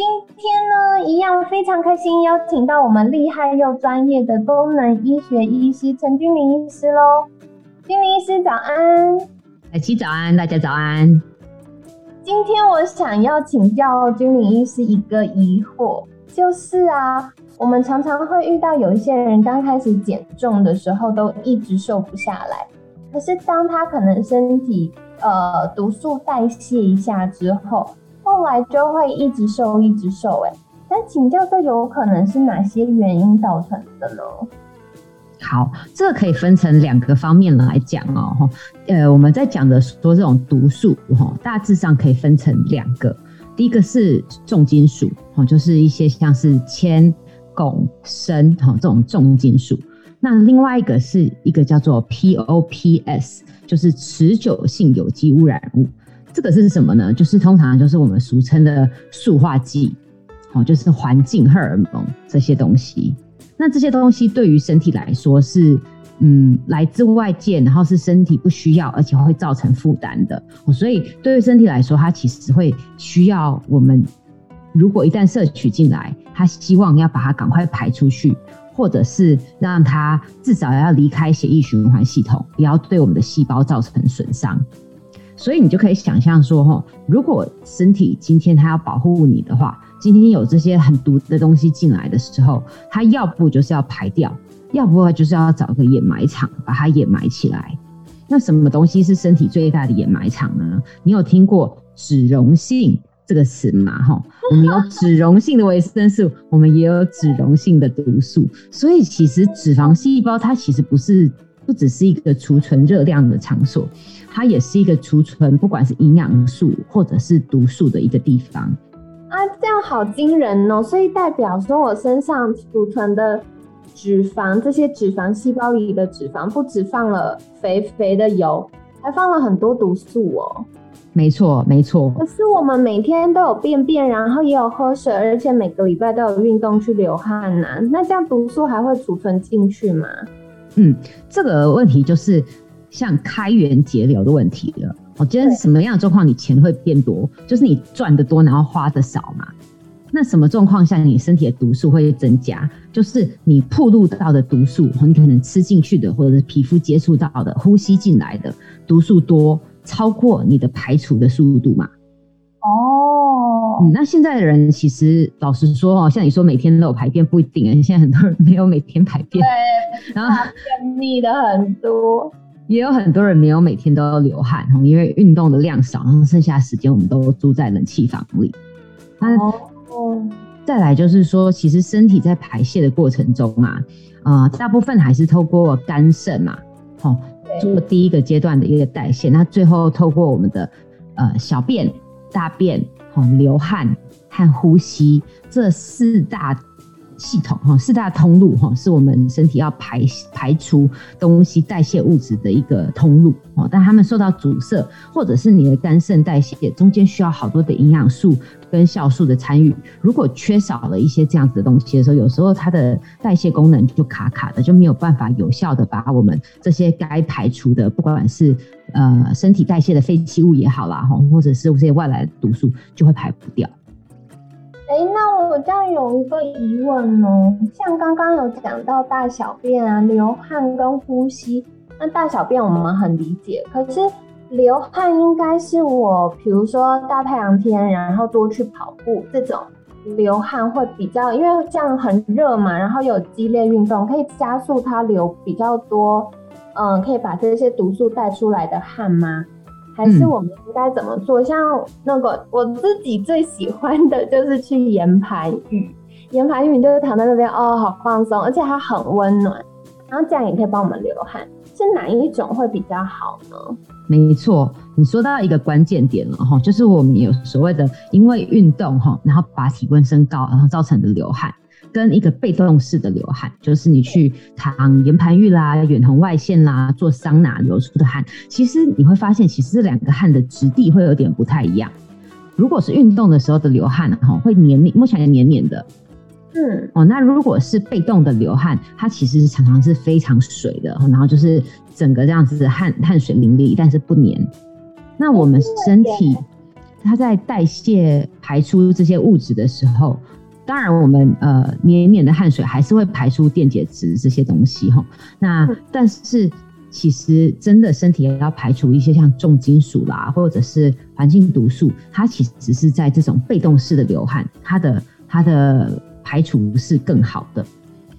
今天呢，一样非常开心，邀请到我们厉害又专业的功能医学医师陈君玲医师喽。君玲医师早安，凯西早安，大家早安。今天我想要请教君玲医师一个疑惑，就是啊，我们常常会遇到有一些人刚开始减重的时候都一直瘦不下来，可是当他可能身体呃毒素代谢一下之后。后来就会一直瘦，一直瘦，哎，但请教这有可能是哪些原因造成的呢？好，这个可以分成两个方面来讲哦，呃，我们在讲的说这种毒素哈，大致上可以分成两个，第一个是重金属哈，就是一些像是铅、汞、砷哈这种重金属，那另外一个是一个叫做 POPS，就是持久性有机污染物。这个是什么呢？就是通常就是我们俗称的塑化剂，哦，就是环境荷尔蒙这些东西。那这些东西对于身体来说是，嗯，来自外界，然后是身体不需要，而且会造成负担的。所以对于身体来说，它其实会需要我们，如果一旦摄取进来，它希望要把它赶快排出去，或者是让它至少要离开血液循环系统，不要对我们的细胞造成损伤。所以你就可以想象说，哈，如果身体今天它要保护你的话，今天有这些很毒的东西进来的时候，它要不就是要排掉，要不就是要找个掩埋场把它掩埋起来。那什么东西是身体最大的掩埋场呢？你有听过脂溶性这个词吗？哈，我们有脂溶性的维生素，我们也有脂溶性的毒素。所以其实脂肪细胞它其实不是不只是一个储存热量的场所。它也是一个储存，不管是营养素或者是毒素的一个地方啊，这样好惊人哦！所以代表说我身上储存的脂肪，这些脂肪细胞里的脂肪，不止放了肥肥的油，还放了很多毒素哦。没错，没错。可是我们每天都有便便，然后也有喝水，而且每个礼拜都有运动去流汗呐，那这样毒素还会储存进去吗？嗯，这个问题就是。像开源节流的问题了，我觉得什么样的状况你钱会变多，就是你赚的多，然后花的少嘛。那什么状况下你身体的毒素会增加？就是你曝露到的毒素，你可能吃进去的，或者是皮肤接触到的、呼吸进来的毒素多，超过你的排除的速度嘛。哦，那现在的人其实老实说哦，像你说每天都有排便不一定啊，现在很多人没有每天排便，对，然后腻的很多。也有很多人没有每天都要流汗，因为运动的量少，然后剩下时间我们都住在冷气房里。哦，再来就是说，其实身体在排泄的过程中啊，啊，大部分还是透过肝肾嘛，好，做第一个阶段的一个代谢，那最后透过我们的呃小便、大便、好流汗和呼吸这四大。系统哈，四大通路哈，是我们身体要排排除东西、代谢物质的一个通路哦。但他们受到阻塞，或者是你的肝肾代谢中间需要好多的营养素跟酵素的参与。如果缺少了一些这样子的东西的时候，有时候它的代谢功能就卡卡的，就没有办法有效的把我们这些该排除的，不管是呃身体代谢的废弃物也好啦哈，或者是这些外来的毒素，就会排不掉。哎，那我这样有一个疑问哦，像刚刚有讲到大小便啊、流汗跟呼吸，那大小便我们很理解，可是流汗应该是我，比如说大太阳天，然后多去跑步这种流汗会比较，因为这样很热嘛，然后有激烈运动可以加速它流比较多，嗯，可以把这些毒素带出来的汗吗？还是我们应该怎么做？像那个我自己最喜欢的 就是去岩盘浴，岩盘浴你就是躺在那边哦，好放松，而且它很温暖，然后这样也可以帮我们流汗。是哪一种会比较好呢？没错，你说到一个关键点了哈，就是我们有所谓的因为运动哈，然后把体温升高，然后造成的流汗。跟一个被动式的流汗，就是你去躺岩盘浴啦、远红外线啦、做桑拿流出的汗，其实你会发现，其实这两个汗的质地会有点不太一样。如果是运动的时候的流汗哈，会黏黏，摸起来黏黏的。嗯，哦，那如果是被动的流汗，它其实常常是非常水的，然后就是整个这样子汗汗水淋漓，但是不黏。那我们身体它在代谢排出这些物质的时候，当然我们呃黏黏的汗水还是会排出电解质这些东西哈。那但是其实真的身体要排除一些像重金属啦，或者是环境毒素，它其实是在这种被动式的流汗，它的它的。排除是更好的。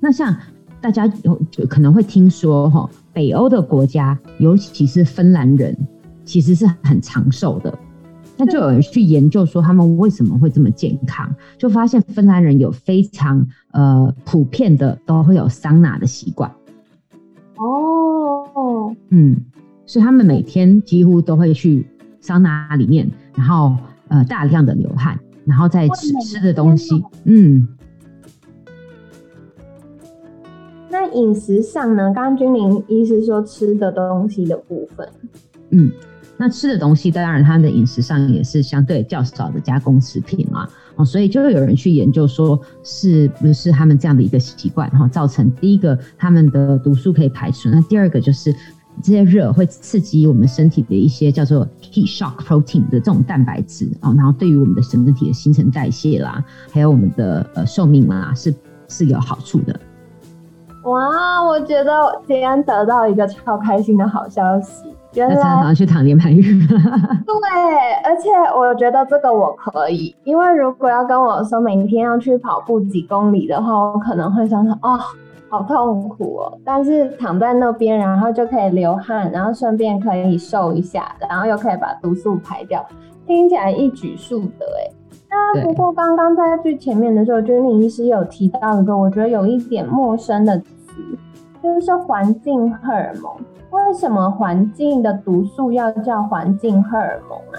那像大家有可能会听说哈，北欧的国家，尤其是芬兰人，其实是很长寿的。那就有人去研究说，他们为什么会这么健康？就发现芬兰人有非常呃普遍的都会有桑拿的习惯。哦，嗯，所以他们每天几乎都会去桑拿里面，然后呃大量的流汗，然后再吃吃的东西，嗯。那饮食上呢？刚刚君玲医师说吃的东西的部分，嗯，那吃的东西当然他们的饮食上也是相对较少的加工食品啊，哦，所以就会有人去研究说是不是他们这样的一个习惯哈，造成第一个他们的毒素可以排除，那第二个就是这些热会刺激我们身体的一些叫做 heat shock protein 的这种蛋白质哦，然后对于我们的身体的新陈代谢啦，还有我们的呃寿命啦，是是有好处的。哇，我觉得今天得到一个超开心的好消息，原来常常去躺连盘浴。对，而且我觉得这个我可以，因为如果要跟我说明天要去跑步几公里的话，我可能会想说哦，好痛苦哦。但是躺在那边，然后就可以流汗，然后顺便可以瘦一下，然后又可以把毒素排掉，听起来一举数得哎。那不过刚刚在最前面的时候，君玲医师有提到一个我觉得有一点陌生的词，就是环境荷尔蒙。为什么环境的毒素要叫环境荷尔蒙啊？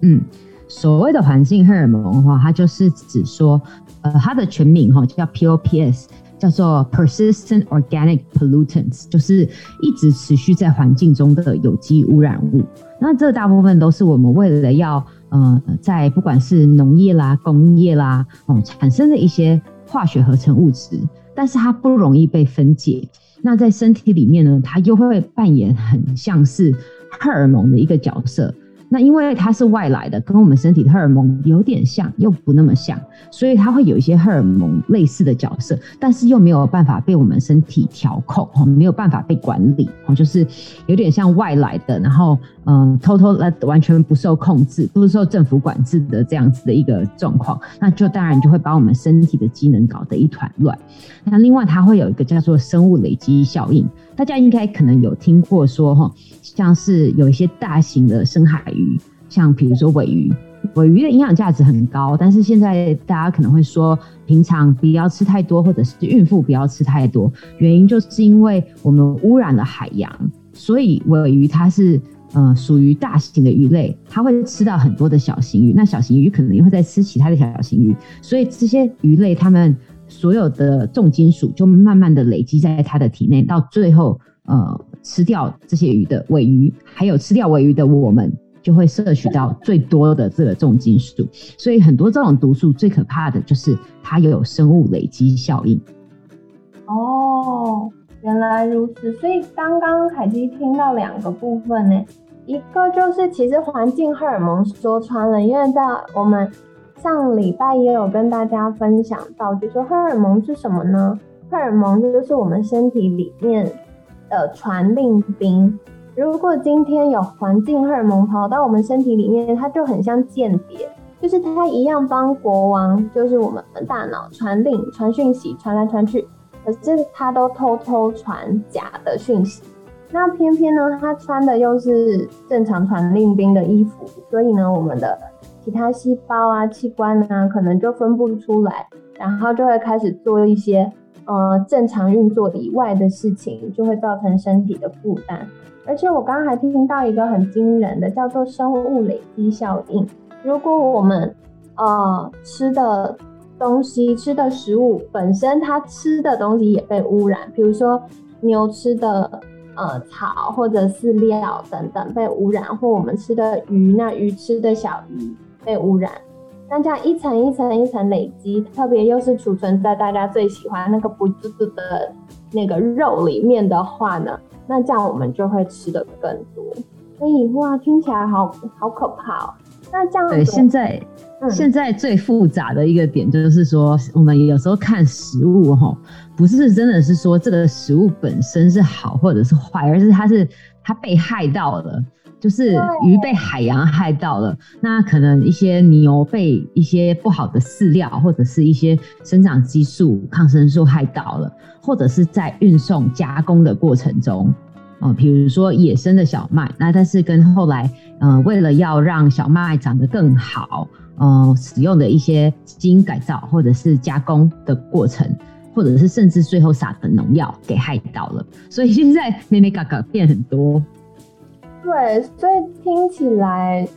嗯，所谓的环境荷尔蒙的话，它就是指说，呃，它的全名哈叫 POPs，叫做 Persistent Organic Pollutants，就是一直持续在环境中的有机污染物。那这大部分都是我们为了要呃，在不管是农业啦、工业啦，哦，产生的一些化学合成物质，但是它不容易被分解。那在身体里面呢，它又会扮演很像是荷尔蒙的一个角色。那因为它是外来的，跟我们身体的荷尔蒙有点像，又不那么像，所以它会有一些荷尔蒙类似的角色，但是又没有办法被我们身体调控，哦，没有办法被管理，哦，就是有点像外来的，然后嗯，偷偷来完全不受控制，不受政府管制的这样子的一个状况，那就当然就会把我们身体的机能搞得一团乱。那另外它会有一个叫做生物累积效应，大家应该可能有听过说哈。像是有一些大型的深海鱼，像比如说尾鱼，尾鱼的营养价值很高，但是现在大家可能会说，平常不要吃太多，或者是孕妇不要吃太多，原因就是因为我们污染了海洋，所以尾鱼它是呃属于大型的鱼类，它会吃到很多的小型鱼，那小型鱼可能也会在吃其他的小型鱼，所以这些鱼类它们所有的重金属就慢慢的累积在它的体内，到最后呃。吃掉这些鱼的尾鱼，还有吃掉尾鱼的我们，就会摄取到最多的这个重金属。所以很多这种毒素最可怕的就是它又有生物累积效应。哦，原来如此。所以刚刚凯基听到两个部分呢，一个就是其实环境荷尔蒙说穿了，因为在我们上礼拜也有跟大家分享到，就说荷尔蒙是什么呢？荷尔蒙这就是我们身体里面。的传令兵，如果今天有环境荷尔蒙跑到我们身体里面，它就很像间谍，就是它一样帮国王，就是我们大脑传令、传讯息、传来传去，可是它都偷偷传假的讯息。那偏偏呢，它穿的又是正常传令兵的衣服，所以呢，我们的其他细胞啊、器官啊，可能就分不出来，然后就会开始做一些。呃，正常运作以外的事情就会造成身体的负担，而且我刚刚还听到一个很惊人的，叫做生物累积效应。如果我们呃吃的东西吃的食物本身，它吃的东西也被污染，比如说牛吃的呃草或者饲料等等被污染，或我们吃的鱼，那鱼吃的小鱼被污染。那这样一层一层一层累积，特别又是储存在大家最喜欢那个不滋滋的那个肉里面的话呢，那这样我们就会吃的更多。所以哇，听起来好好可怕哦。那这样对，现在现在最复杂的一个点就是说，我们有时候看食物哈，不是真的是说这个食物本身是好或者是坏，而是它是它被害到了，就是鱼被海洋害到了，那可能一些牛被一些不好的饲料或者是一些生长激素、抗生素害到了，或者是在运送加工的过程中。哦，比如说野生的小麦，那但是跟后来，呃，为了要让小麦长得更好，呃，使用的一些基因改造或者是加工的过程，或者是甚至最后撒的农药给害到了，所以现在妹妹嘎嘎变很多。对，所以听起来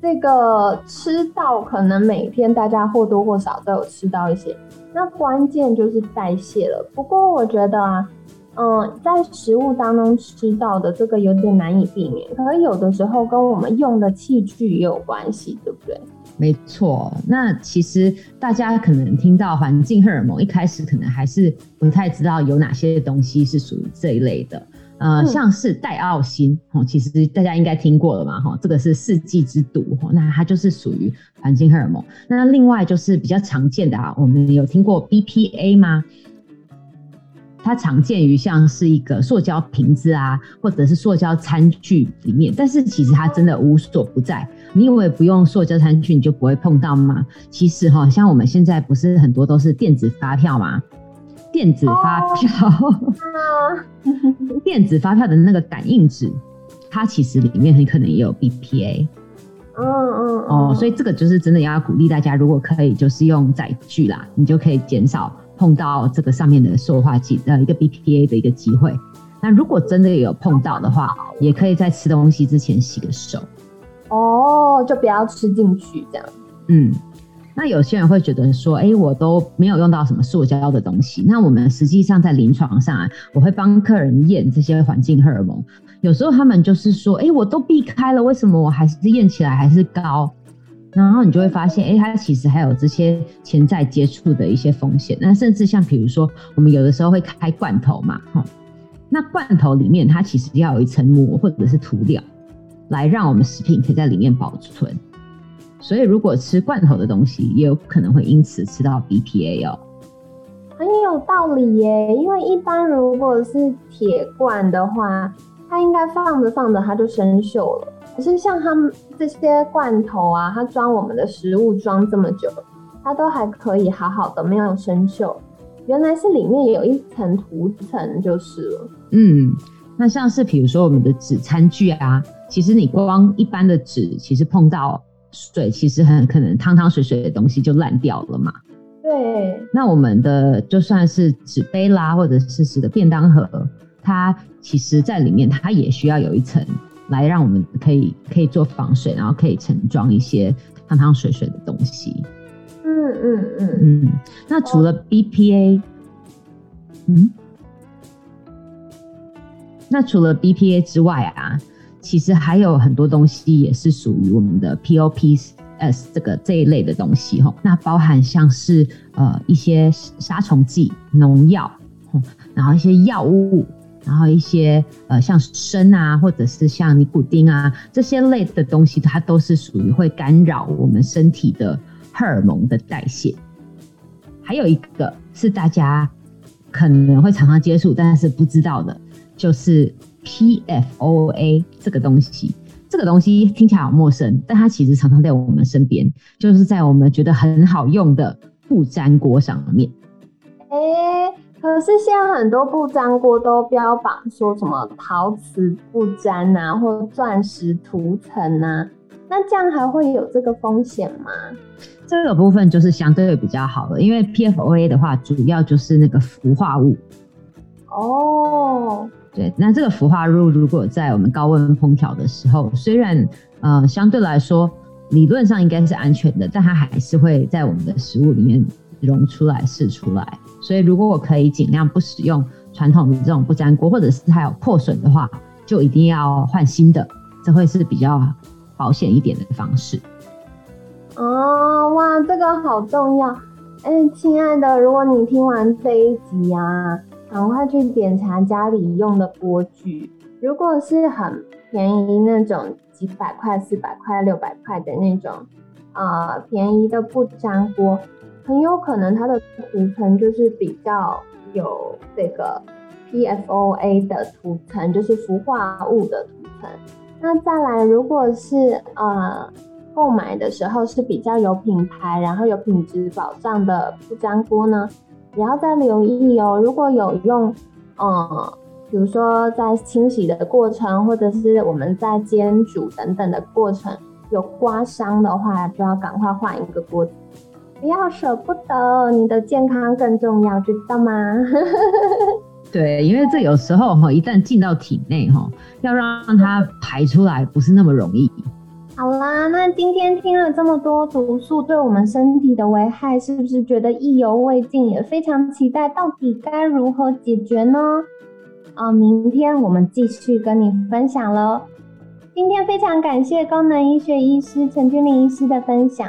这个吃到可能每天大家或多或少都有吃到一些，那关键就是代谢了。不过我觉得啊。嗯，在食物当中吃到的这个有点难以避免，可能有的时候跟我们用的器具也有关系，对不对？没错，那其实大家可能听到环境荷尔蒙，一开始可能还是不太知道有哪些东西是属于这一类的。呃，像是戴奥辛，哦，其实大家应该听过了嘛，哈，这个是世纪之毒，那它就是属于环境荷尔蒙。那另外就是比较常见的啊，我们有听过 BPA 吗？它常见于像是一个塑胶瓶子啊，或者是塑胶餐具里面，但是其实它真的无所不在。你以为不用塑胶餐具你就不会碰到吗？其实哈，像我们现在不是很多都是电子发票吗？电子发票，电子发票的那个感应纸，它其实里面很可能也有 BPA。嗯嗯哦，所以这个就是真的要鼓励大家，如果可以，就是用载具啦，你就可以减少。碰到这个上面的塑化剂，呃，一个 BPA 的一个机会。那如果真的有碰到的话，也可以在吃东西之前洗个手。哦，就不要吃进去这样。嗯，那有些人会觉得说，哎，我都没有用到什么塑胶的东西。那我们实际上在临床上啊，我会帮客人验这些环境荷尔蒙，有时候他们就是说，哎，我都避开了，为什么我还是验起来还是高？然后你就会发现，哎，它其实还有这些潜在接触的一些风险。那甚至像比如说，我们有的时候会开罐头嘛，哈，那罐头里面它其实要有一层膜或者是涂料，来让我们食品可以在里面保存。所以如果吃罐头的东西，也有可能会因此吃到 BPA 哦。很有道理耶，因为一般如果是铁罐的话，它应该放着放着它就生锈了。可是像他们这些罐头啊，它装我们的食物装这么久，它都还可以好好的，没有生锈。原来是里面有一层涂层就是了。嗯，那像是比如说我们的纸餐具啊，其实你光一般的纸，其实碰到水，其实很可能汤汤水水的东西就烂掉了嘛。对。那我们的就算是纸杯啦，或者是纸的便当盒，它其实在里面它也需要有一层。来让我们可以可以做防水，然后可以盛装一些汤汤水水的东西。嗯嗯嗯嗯。那除了 BPA，嗯，那除了 BPA 之外啊，其实还有很多东西也是属于我们的 POPs 这个这一类的东西哈。那包含像是呃一些杀虫剂、农药，然后一些药物。然后一些呃像砷啊，或者是像尼古丁啊这些类的东西，它都是属于会干扰我们身体的荷尔蒙的代谢。还有一个是大家可能会常常接触，但是不知道的，就是 PFOA 这个东西。这个东西听起来好陌生，但它其实常常在我们身边，就是在我们觉得很好用的不粘锅上面。哎。可是现在很多不粘锅都标榜说什么陶瓷不粘啊，或钻石涂层啊，那这样还会有这个风险吗？这个部分就是相对比较好了，因为 PFOA 的话，主要就是那个氟化物。哦，对，那这个氟化物如果在我们高温烹调的时候，虽然呃相对来说理论上应该是安全的，但它还是会在我们的食物里面溶出来释出来。所以如果我可以尽量不使用传统的这种不粘锅，或者是它有破损的话，就一定要换新的，这会是比较保险一点的方式。哦，哇，这个好重要！哎，亲爱的，如果你听完这一集啊，赶快去检查家里用的锅具。如果是很便宜那种几百块、四百块、六百块的那种，呃，便宜的不粘锅，很有可能它的涂层就是比较有这个 PFOA 的涂层，就是氟化物的涂层。那再来，如果是呃。购买的时候是比较有品牌，然后有品质保障的不粘锅呢，也要再留意哦。如果有用，嗯，比如说在清洗的过程，或者是我们在煎煮等等的过程有刮伤的话，就要赶快换一个锅，不要舍不得，你的健康更重要，知道吗？对，因为这有时候哈，一旦进到体内哈，要让它排出来不是那么容易。好啦，那今天听了这么多毒素对我们身体的危害，是不是觉得意犹未尽？也非常期待到底该如何解决呢？啊，明天我们继续跟你分享喽。今天非常感谢功能医学医师陈君玲医师的分享，